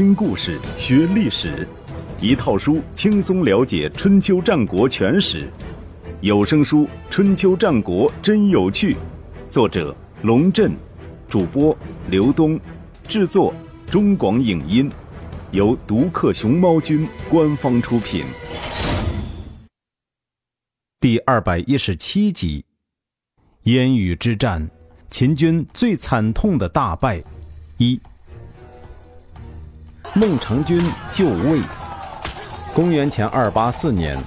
听故事学历史，一套书轻松了解春秋战国全史。有声书《春秋战国真有趣》，作者龙震，主播刘东，制作中广影音，由独克熊猫君官方出品。第二百一十七集：烟雨之战，秦军最惨痛的大败。一。孟尝君就位。公元前二八四年，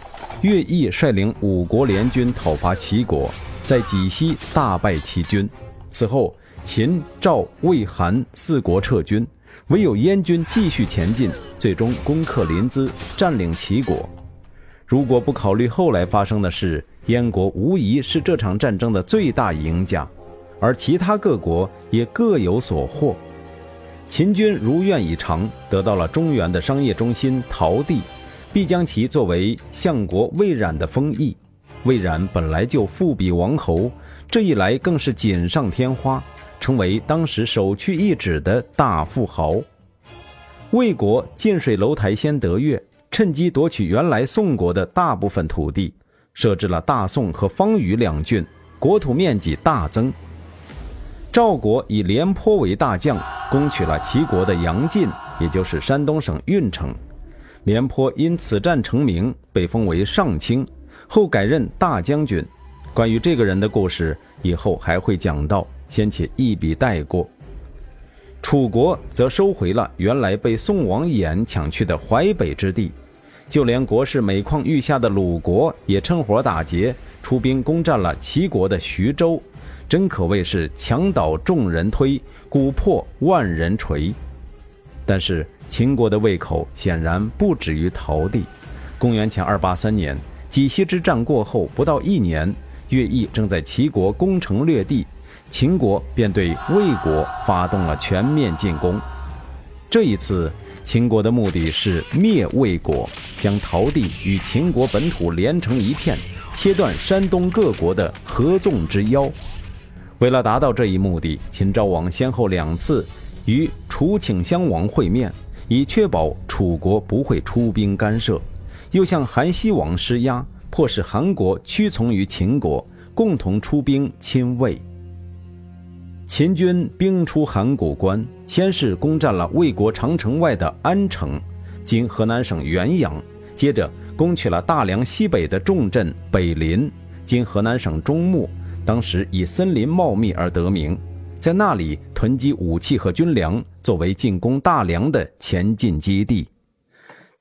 乐毅率领五国联军讨伐齐国，在济西大败齐军。此后，秦、赵、魏、韩四国撤军，唯有燕军继续前进，最终攻克临淄，占领齐国。如果不考虑后来发生的事，燕国无疑是这场战争的最大赢家，而其他各国也各有所获。秦军如愿以偿，得到了中原的商业中心陶地，必将其作为相国魏冉的封邑。魏冉本来就富比王侯，这一来更是锦上添花，成为当时首屈一指的大富豪。魏国近水楼台先得月，趁机夺取原来宋国的大部分土地，设置了大宋和方宇两郡，国土面积大增。赵国以廉颇为大将，攻取了齐国的阳晋，也就是山东省运城。廉颇因此战成名，被封为上卿，后改任大将军。关于这个人的故事，以后还会讲到，先且一笔带过。楚国则收回了原来被宋王衍抢去的淮北之地，就连国势每况愈下的鲁国也趁火打劫，出兵攻占了齐国的徐州。真可谓是墙倒众人推，鼓破万人锤。但是秦国的胃口显然不止于陶地。公元前二八三年，济西之战过后不到一年，乐毅正在齐国攻城略地，秦国便对魏国发动了全面进攻。这一次，秦国的目的是灭魏国，将陶地与秦国本土连成一片，切断山东各国的合纵之腰。为了达到这一目的，秦昭王先后两次与楚顷襄王会面，以确保楚国不会出兵干涉；又向韩熙王施压，迫使韩国屈从于秦国，共同出兵侵魏。秦军兵出函谷关，先是攻占了魏国长城外的安城（今河南省原阳），接着攻取了大梁西北的重镇北临（今河南省中牟）。当时以森林茂密而得名，在那里囤积武器和军粮，作为进攻大梁的前进基地。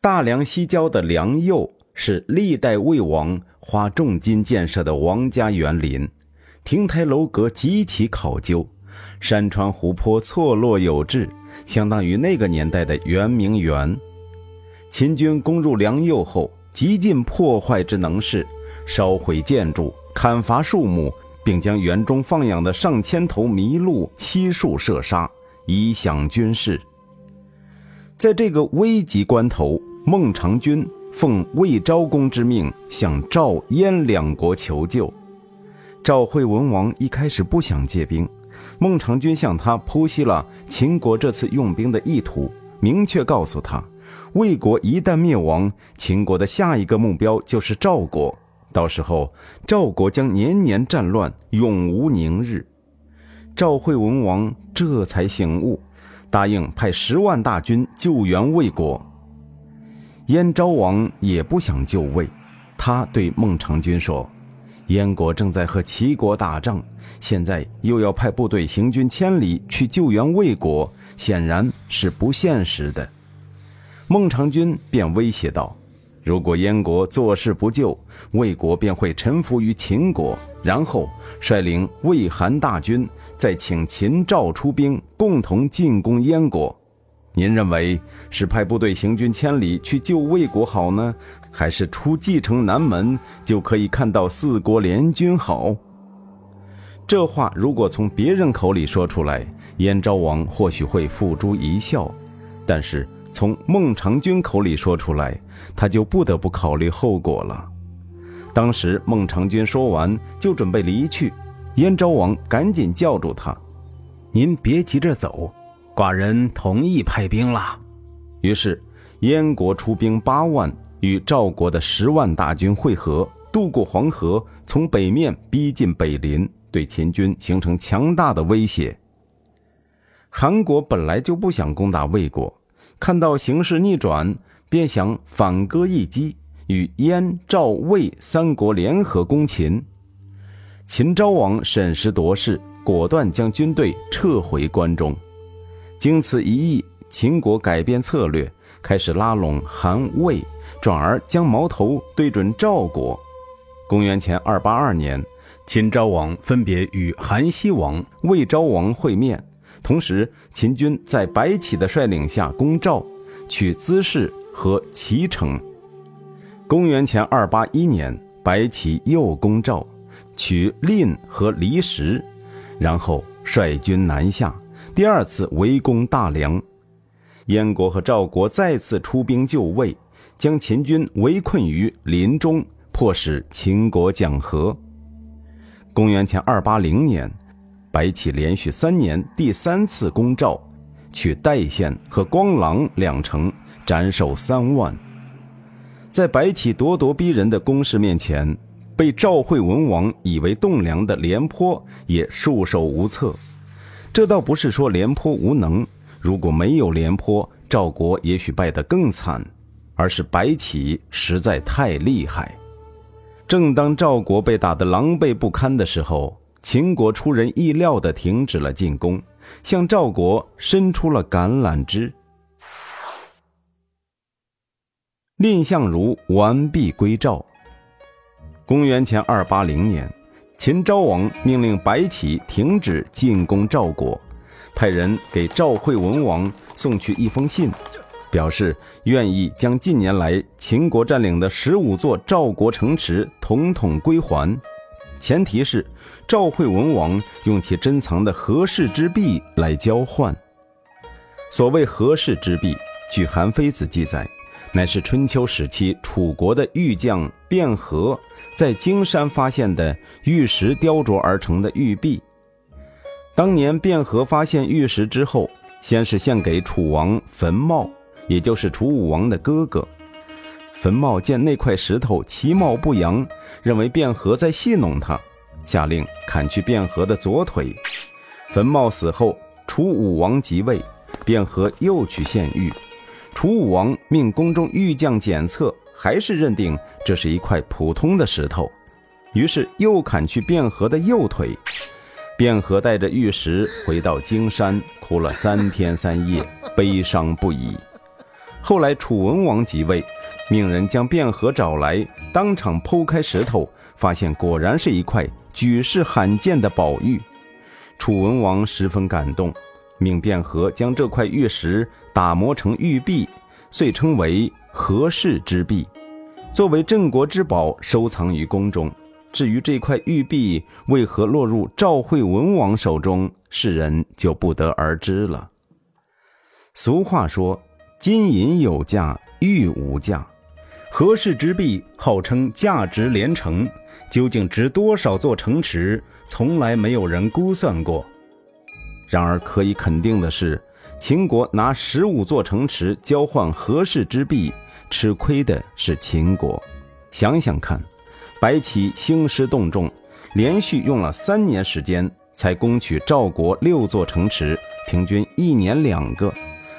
大梁西郊的梁右是历代魏王花重金建设的王家园林，亭台楼阁极其考究，山川湖泊错落有致，相当于那个年代的圆明园。秦军攻入梁右后，极尽破坏之能事，烧毁建筑，砍伐树木。并将园中放养的上千头麋鹿悉数射杀，以享军事。在这个危急关头，孟尝君奉魏昭公之命向赵、燕两国求救。赵惠文王一开始不想借兵，孟尝君向他剖析了秦国这次用兵的意图，明确告诉他，魏国一旦灭亡，秦国的下一个目标就是赵国。到时候，赵国将年年战乱，永无宁日。赵惠文王这才醒悟，答应派十万大军救援魏国。燕昭王也不想救魏，他对孟尝君说：“燕国正在和齐国打仗，现在又要派部队行军千里去救援魏国，显然是不现实的。”孟尝君便威胁道。如果燕国坐视不救，魏国便会臣服于秦国，然后率领魏韩大军，再请秦赵出兵，共同进攻燕国。您认为是派部队行军千里去救魏国好呢，还是出蓟城南门就可以看到四国联军好？这话如果从别人口里说出来，燕昭王或许会付诸一笑，但是。从孟尝君口里说出来，他就不得不考虑后果了。当时孟尝君说完，就准备离去，燕昭王赶紧叫住他：“您别急着走，寡人同意派兵了。”于是，燕国出兵八万，与赵国的十万大军会合，渡过黄河，从北面逼近北邻，对秦军形成强大的威胁。韩国本来就不想攻打魏国，看到形势逆转，便想反戈一击，与燕、赵、魏三国联合攻秦。秦昭王审时度势，果断将军队撤回关中。经此一役，秦国改变策略，开始拉拢韩魏，转而将矛头对准赵国。公元前二八二年，秦昭王分别与韩熙王、魏昭王会面，同时秦军在白起的率领下攻赵，取资氏和齐城。公元前二八一年，白起又攻赵。取蔺和离石，然后率军南下，第二次围攻大梁。燕国和赵国再次出兵救魏，将秦军围困于临中，迫使秦国讲和。公元前二八零年，白起连续三年第三次攻赵，取代县和光狼两城，斩首三万。在白起咄咄逼人的攻势面前。被赵惠文王以为栋梁的廉颇也束手无策，这倒不是说廉颇无能，如果没有廉颇，赵国也许败得更惨，而是白起实在太厉害。正当赵国被打得狼狈不堪的时候，秦国出人意料地停止了进攻，向赵国伸出了橄榄枝。蔺相如完璧归赵。公元前二八零年，秦昭王命令白起停止进攻赵国，派人给赵惠文王送去一封信，表示愿意将近年来秦国占领的十五座赵国城池统统归还，前提是赵惠文王用其珍藏的和氏之璧来交换。所谓和氏之璧，据《韩非子》记载。乃是春秋时期楚国的玉匠卞和在荆山发现的玉石雕琢而成的玉璧。当年卞和发现玉石之后，先是献给楚王坟茂，也就是楚武王的哥哥。坟茂见那块石头其貌不扬，认为卞和在戏弄他，下令砍去卞和的左腿。坟茂死后，楚武王即位，卞和又去献玉。楚武王命宫中玉匠检测，还是认定这是一块普通的石头，于是又砍去卞和的右腿。卞和带着玉石回到荆山，哭了三天三夜，悲伤不已。后来楚文王即位，命人将卞和找来，当场剖开石头，发现果然是一块举世罕见的宝玉。楚文王十分感动。命卞和将这块玉石打磨成玉璧，遂称为和氏之璧，作为镇国之宝收藏于宫中。至于这块玉璧为何落入赵惠文王手中，世人就不得而知了。俗话说：“金银有价，玉无价。”和氏之璧号称价值连城，究竟值多少座城池，从来没有人估算过。然而可以肯定的是，秦国拿十五座城池交换和氏之璧，吃亏的是秦国。想想看，白起兴师动众，连续用了三年时间才攻取赵国六座城池，平均一年两个。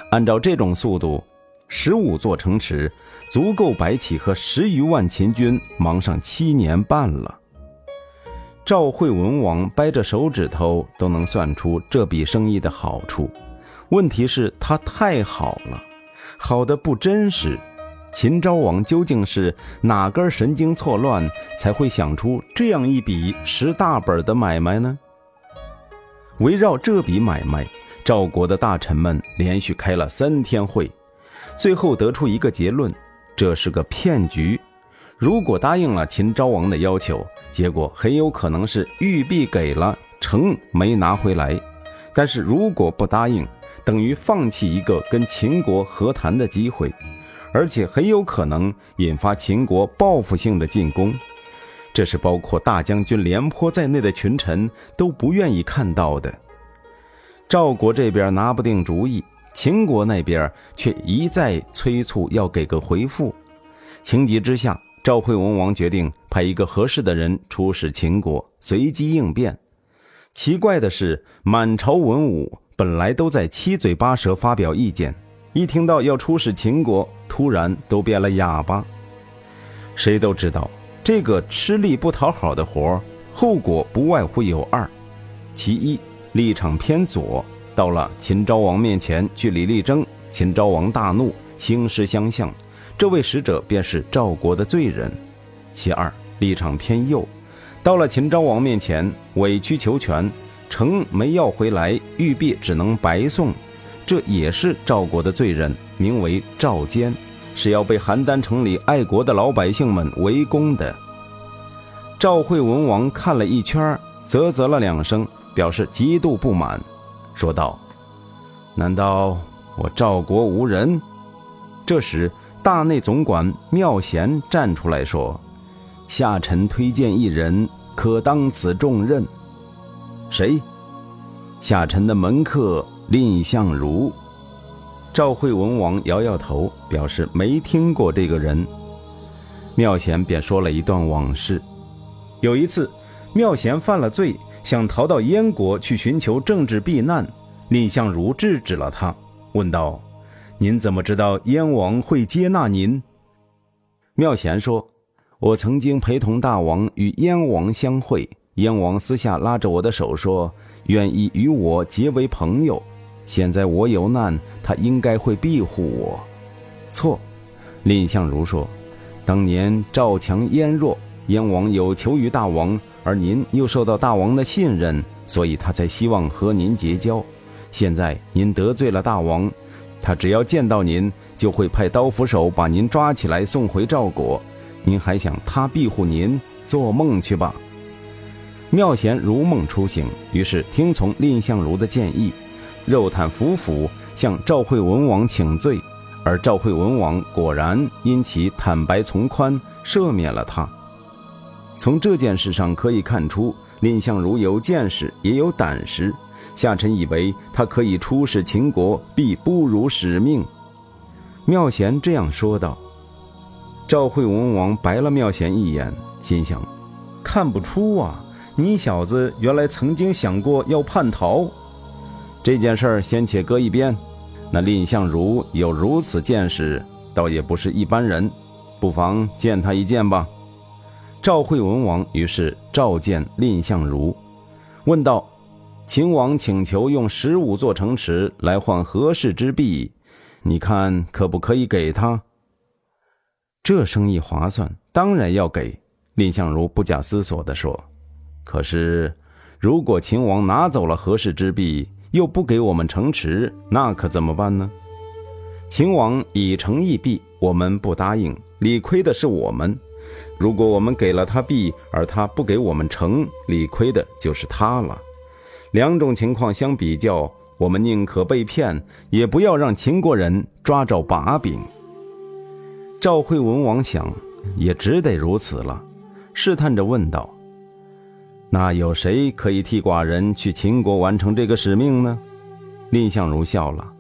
按照这种速度，十五座城池足够白起和十余万秦军忙上七年半了。赵惠文王掰着手指头都能算出这笔生意的好处，问题是他太好了，好的不真实。秦昭王究竟是哪根神经错乱，才会想出这样一笔识大本的买卖呢？围绕这笔买卖，赵国的大臣们连续开了三天会，最后得出一个结论：这是个骗局。如果答应了秦昭王的要求，结果很有可能是玉璧给了，城没拿回来；但是如果不答应，等于放弃一个跟秦国和谈的机会，而且很有可能引发秦国报复性的进攻。这是包括大将军廉颇在内的群臣都不愿意看到的。赵国这边拿不定主意，秦国那边却一再催促要给个回复。情急之下，赵惠文王决定派一个合适的人出使秦国，随机应变。奇怪的是，满朝文武本来都在七嘴八舌发表意见，一听到要出使秦国，突然都变了哑巴。谁都知道，这个吃力不讨好的活后果不外乎有二：其一，立场偏左，到了秦昭王面前据理力争，秦昭王大怒，兴师相向。这位使者便是赵国的罪人。其二，立场偏右，到了秦昭王面前委曲求全，城没要回来，玉璧只能白送，这也是赵国的罪人，名为赵坚，是要被邯郸城里爱国的老百姓们围攻的。赵惠文王看了一圈，啧啧了两声，表示极度不满，说道：“难道我赵国无人？”这时。大内总管妙贤站出来说：“下臣推荐一人，可当此重任。谁？下臣的门客蔺相如。”赵惠文王摇摇头，表示没听过这个人。妙贤便说了一段往事：有一次，妙贤犯了罪，想逃到燕国去寻求政治避难，蔺相如制止了他，问道。您怎么知道燕王会接纳您？妙贤说：“我曾经陪同大王与燕王相会，燕王私下拉着我的手说，愿意与我结为朋友。现在我有难，他应该会庇护我。”错，蔺相如说：“当年赵强燕弱，燕王有求于大王，而您又受到大王的信任，所以他才希望和您结交。现在您得罪了大王。”他只要见到您，就会派刀斧手把您抓起来送回赵国。您还想他庇护您？做梦去吧！妙贤如梦初醒，于是听从蔺相如的建议，肉袒服服向赵惠文王请罪。而赵惠文王果然因其坦白从宽，赦免了他。从这件事上可以看出，蔺相如有见识，也有胆识。夏臣以为他可以出使秦国，必不辱使命。妙贤这样说道。赵惠文王白了妙贤一眼，心想：看不出啊，你小子原来曾经想过要叛逃。这件事儿先且搁一边。那蔺相如有如此见识，倒也不是一般人，不妨见他一见吧。赵惠文王于是召见蔺相如，问道。秦王请求用十五座城池来换和氏之璧，你看可不可以给他？这生意划算，当然要给。蔺相如不假思索地说：“可是，如果秦王拿走了和氏之璧，又不给我们城池，那可怎么办呢？秦王以城易璧，我们不答应，理亏的是我们；如果我们给了他璧，而他不给我们城，理亏的就是他了。”两种情况相比较，我们宁可被骗，也不要让秦国人抓着把柄。赵惠文王想，也只得如此了，试探着问道：“那有谁可以替寡人去秦国完成这个使命呢？”蔺相如笑了：“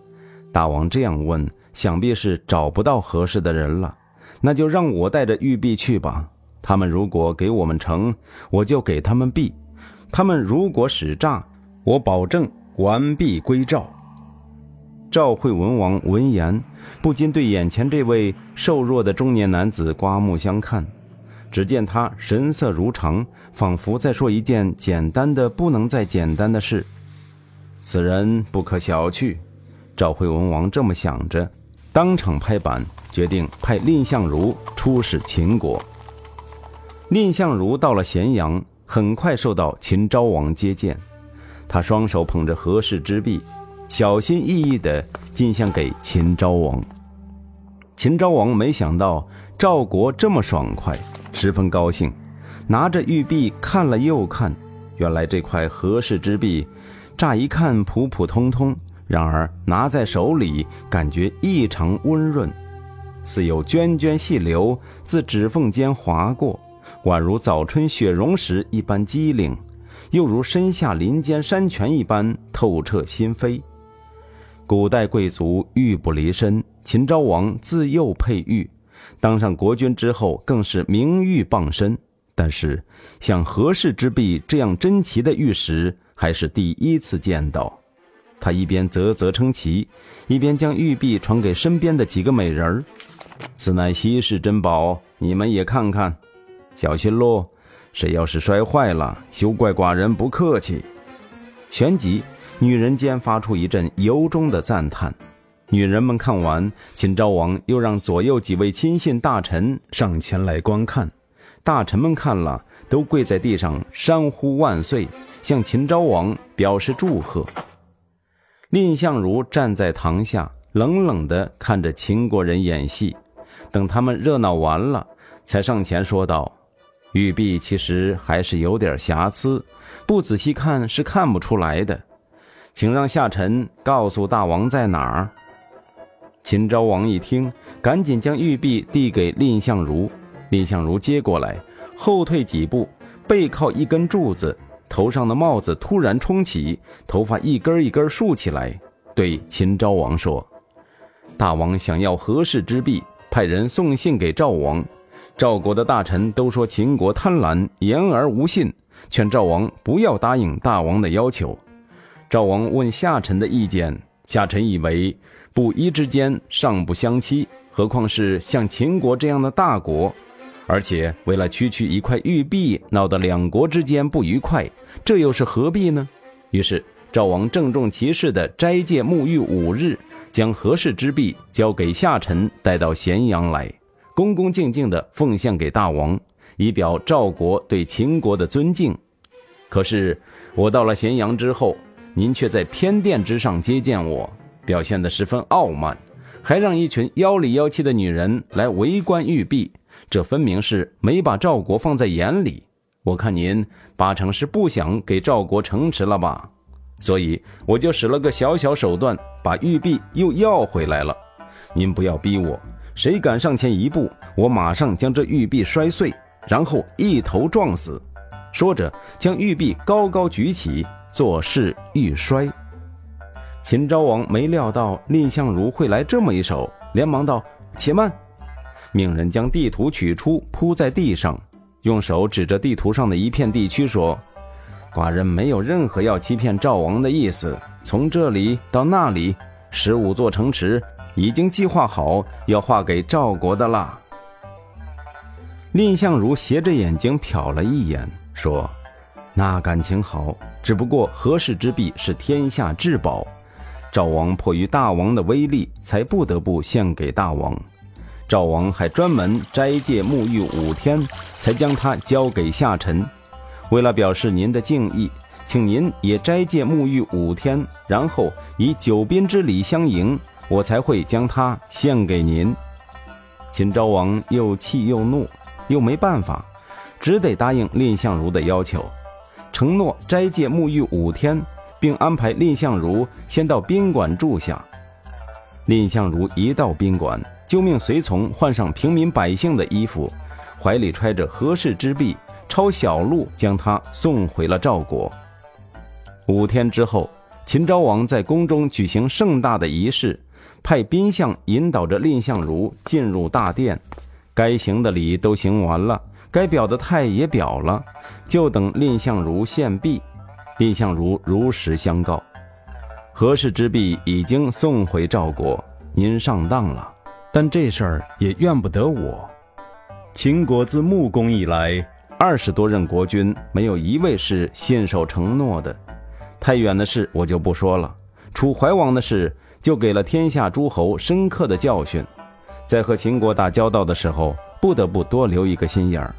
大王这样问，想必是找不到合适的人了。那就让我带着玉璧去吧。他们如果给我们城，我就给他们币；他们如果使诈，”我保证完璧归赵。赵惠文王闻言，不禁对眼前这位瘦弱的中年男子刮目相看。只见他神色如常，仿佛在说一件简单的不能再简单的事。此人不可小觑。赵惠文王这么想着，当场拍板，决定派蔺相如出使秦国。蔺相如到了咸阳，很快受到秦昭王接见。他双手捧着和氏之璧，小心翼翼地进献给秦昭王。秦昭王没想到赵国这么爽快，十分高兴，拿着玉璧看了又看。原来这块和氏之璧，乍一看普普通通，然而拿在手里，感觉异常温润，似有涓涓细流自指缝间划过，宛如早春雪融时一般机灵。又如身下林间山泉一般透彻心扉。古代贵族玉不离身，秦昭王自幼佩玉，当上国君之后更是名誉傍身。但是像和氏之璧这样珍奇的玉石，还是第一次见到。他一边啧啧称奇，一边将玉璧传给身边的几个美人儿：“此乃稀世珍宝，你们也看看，小心喽！谁要是摔坏了，休怪寡人不客气。”旋即，女人间发出一阵由衷的赞叹。女人们看完，秦昭王又让左右几位亲信大臣上前来观看。大臣们看了，都跪在地上山呼万岁，向秦昭王表示祝贺。蔺相如站在堂下，冷冷地看着秦国人演戏。等他们热闹完了，才上前说道：“玉璧其实还是有点瑕疵，不仔细看是看不出来的。请让下臣告诉大王在哪儿。”秦昭王一听，赶紧将玉璧递给蔺相如。蔺相如接过来，后退几步，背靠一根柱子。头上的帽子突然冲起，头发一根一根竖起来，对秦昭王说：“大王想要和氏之璧，派人送信给赵王。赵国的大臣都说秦国贪婪，言而无信，劝赵王不要答应大王的要求。赵王问下臣的意见，下臣以为布衣之间尚不相欺，何况是像秦国这样的大国。”而且为了区区一块玉璧，闹得两国之间不愉快，这又是何必呢？于是赵王郑重其事地斋戒沐浴五日，将和氏之璧交给下臣带到咸阳来，恭恭敬敬地奉献给大王，以表赵国对秦国的尊敬。可是我到了咸阳之后，您却在偏殿之上接见我，表现得十分傲慢，还让一群妖里妖气的女人来围观玉璧。这分明是没把赵国放在眼里，我看您八成是不想给赵国城池了吧？所以我就使了个小小手段，把玉璧又要回来了。您不要逼我，谁敢上前一步，我马上将这玉璧摔碎，然后一头撞死。说着，将玉璧高高举起，作势欲摔。秦昭王没料到蔺相如会来这么一手，连忙道：“且慢。”命人将地图取出，铺在地上，用手指着地图上的一片地区说：“寡人没有任何要欺骗赵王的意思。从这里到那里，十五座城池已经计划好要划给赵国的啦。”蔺相如斜着眼睛瞟了一眼，说：“那感情好，只不过和氏之璧是天下至宝，赵王迫于大王的威力，才不得不献给大王。”赵王还专门斋戒沐浴五天，才将它交给下臣。为了表示您的敬意，请您也斋戒沐浴五天，然后以九宾之礼相迎，我才会将它献给您。秦昭王又气又怒，又没办法，只得答应蔺相如的要求，承诺斋戒沐浴五天，并安排蔺相如先到宾馆住下。蔺相如一到宾馆。就命随从换上平民百姓的衣服，怀里揣着和氏之璧，抄小路将他送回了赵国。五天之后，秦昭王在宫中举行盛大的仪式，派宾相引导着蔺相如进入大殿。该行的礼都行完了，该表的态也表了，就等蔺相如献璧。蔺相如如实相告：何氏之璧已经送回赵国，您上当了。但这事儿也怨不得我。秦国自穆公以来，二十多任国君，没有一位是信守承诺的。太远的事我就不说了，楚怀王的事就给了天下诸侯深刻的教训。在和秦国打交道的时候，不得不多留一个心眼儿。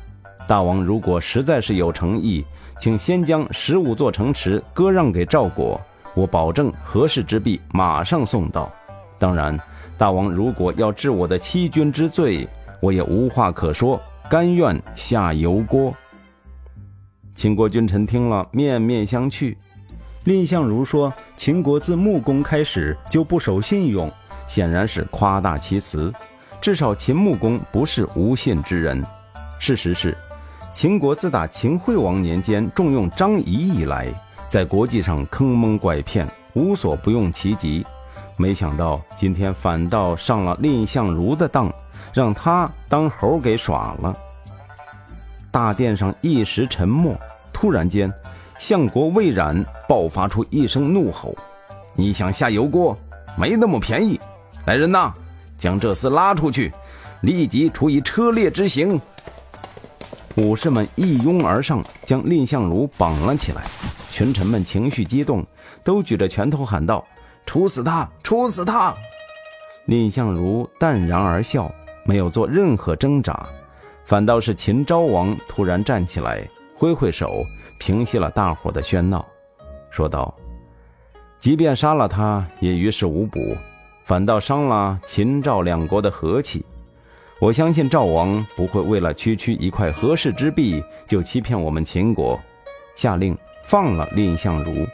大王如果实在是有诚意，请先将十五座城池割让给赵国，我保证和氏之璧马上送到。当然。大王如果要治我的欺君之罪，我也无话可说，甘愿下油锅。秦国君臣听了，面面相觑。蔺相如说：“秦国自穆公开始就不守信用，显然是夸大其词。至少秦穆公不是无信之人。事实是，秦国自打秦惠王年间重用张仪以来，在国际上坑蒙拐骗，无所不用其极。”没想到今天反倒上了蔺相如的当，让他当猴给耍了。大殿上一时沉默，突然间，相国魏冉爆发出一声怒吼：“你想下油锅？没那么便宜！来人呐，将这厮拉出去，立即处以车裂之刑！”武士们一拥而上，将蔺相如绑了起来。群臣们情绪激动，都举着拳头喊道：“处死他！处死他！”蔺相如淡然而笑，没有做任何挣扎。反倒是秦昭王突然站起来，挥挥手，平息了大伙的喧闹，说道：“即便杀了他，也于事无补，反倒伤了秦赵两国的和气。我相信赵王不会为了区区一块和氏之璧就欺骗我们秦国。”下令放了蔺相如，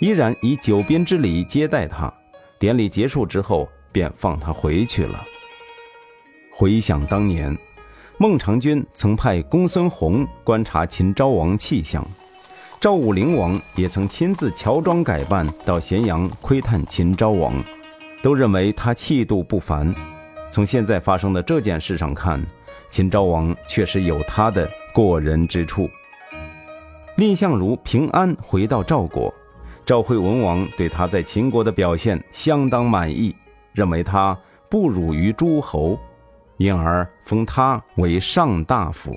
依然以九宾之礼接待他。典礼结束之后，便放他回去了。回想当年。孟尝君曾派公孙弘观察秦昭王气象，赵武灵王也曾亲自乔装改扮到咸阳窥探秦昭王，都认为他气度不凡。从现在发生的这件事上看，秦昭王确实有他的过人之处。蔺相如平安回到赵国，赵惠文王对他在秦国的表现相当满意，认为他不辱于诸侯。因而封他为上大夫。